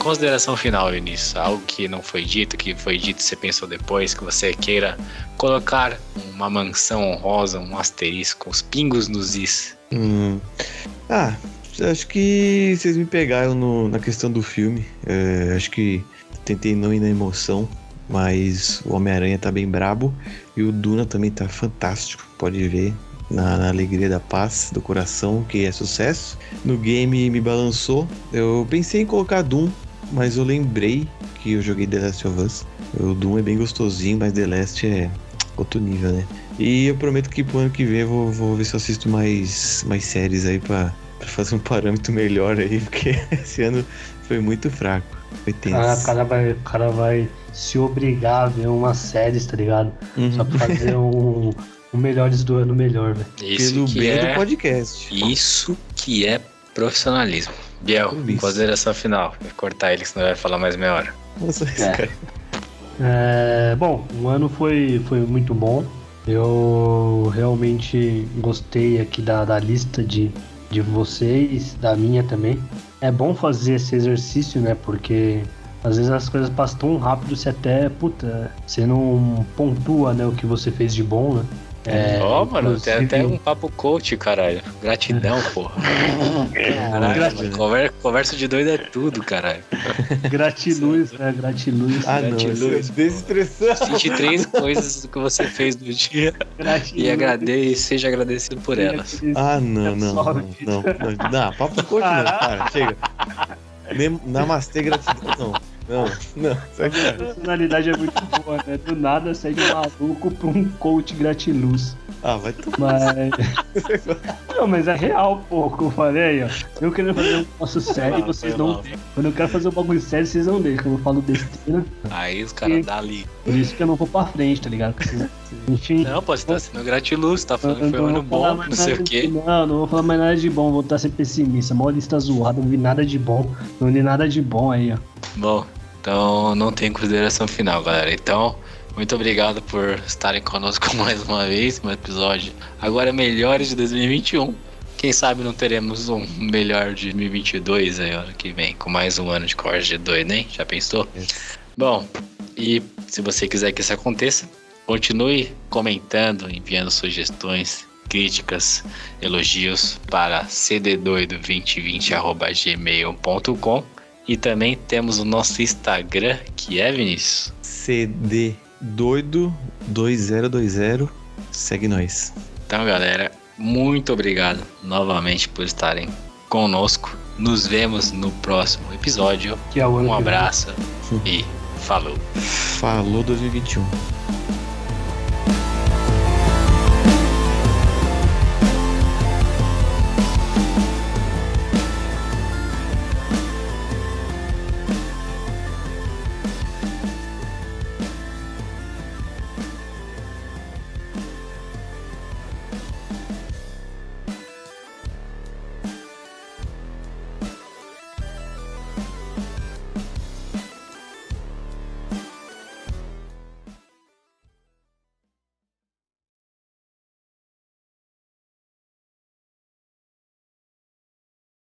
Consideração final, Vinícius. Algo que não foi dito, que foi dito você pensou depois, que você queira colocar uma mansão honrosa, um asterisco, os pingos nos is. Hum. Ah, acho que vocês me pegaram no- na questão do filme. É, acho que tentei não ir na emoção, mas o Homem-Aranha tá bem brabo e o Duna também tá fantástico. Pode ver na, na alegria da paz do coração que é sucesso. No game me balançou. Eu pensei em colocar Doom, mas eu lembrei que eu joguei The Last of Us. O Doom é bem gostosinho, mas The Last é outro nível, né? E eu prometo que pro ano que vem eu vou, vou ver se eu assisto mais, mais séries aí pra, pra fazer um parâmetro melhor aí, porque esse ano foi muito fraco. Foi tenso. Ah, o cara vai, o cara vai se obrigar a ver umas séries, tá ligado? Uhum. Só pra fazer um, um melhores do ano melhor, velho. Isso Pelo que bem é, do podcast. isso que é profissionalismo. Biel, isso. consideração final. Vou cortar ele, senão vai falar mais meia hora. Nossa, esse É. cara. É, bom, o ano foi, foi muito bom. Eu realmente gostei aqui da, da lista de, de vocês, da minha também. É bom fazer esse exercício, né? Porque às vezes as coisas passam tão rápido, você até, puta, você não pontua né, o que você fez de bom, né? É, Ó, mano, tem inclusive- até um papo coach, caralho. Gratidão, porra. Caralho, Gratidão. mano, conver- conversa de doido é tudo, caralho. Gratiluz, né? Gratiluz. Ah, não, Gratiluz. é desestressar. 23 coisas que você fez no dia gratiluz. e agradeça, seja agradecido por elas. Ah, não, não, não, Sobe. não, não, não, papo coach não, cara, chega. Nem- Namastê, gratidão, não, não, não, A personalidade é muito boa, né? Do nada sai de maluco pra um coach gratiluz. Ah, vai tomar. Mas. Não, mas é real, pô, como eu falei aí, ó. Eu querendo fazer um negócio sério e vocês não mal. Quando eu quero fazer um bagulho sério, vocês não deixam. Quando eu falo besteira, Aí os caras dão ali. por isso que eu não vou pra frente, tá ligado? Porque, Enfim. Não, pô, você tá sendo gratiluz, tá falando que foi um não ano bom, não sei o de- quê. Não, não vou falar mais nada de bom, vou estar sempre pessimista. Mó lista zoada, não vi nada de bom. Não vi nada de bom aí, ó. Bom, então não tem consideração final, galera. Então, muito obrigado por estarem conosco mais uma vez no episódio. Agora melhores de 2021. Quem sabe não teremos um melhor de 2022 aí, ano que vem, com mais um ano de corte de doido, hein? Já pensou? Bom, e se você quiser que isso aconteça, continue comentando, enviando sugestões, críticas, elogios para cddoido2020.gmail.com e também temos o nosso Instagram, que é Vinícius. CD doido 2020, segue nós. Então, galera, muito obrigado novamente por estarem conosco. Nos vemos no próximo episódio. Que é Um abraço e falou. Falou 2021.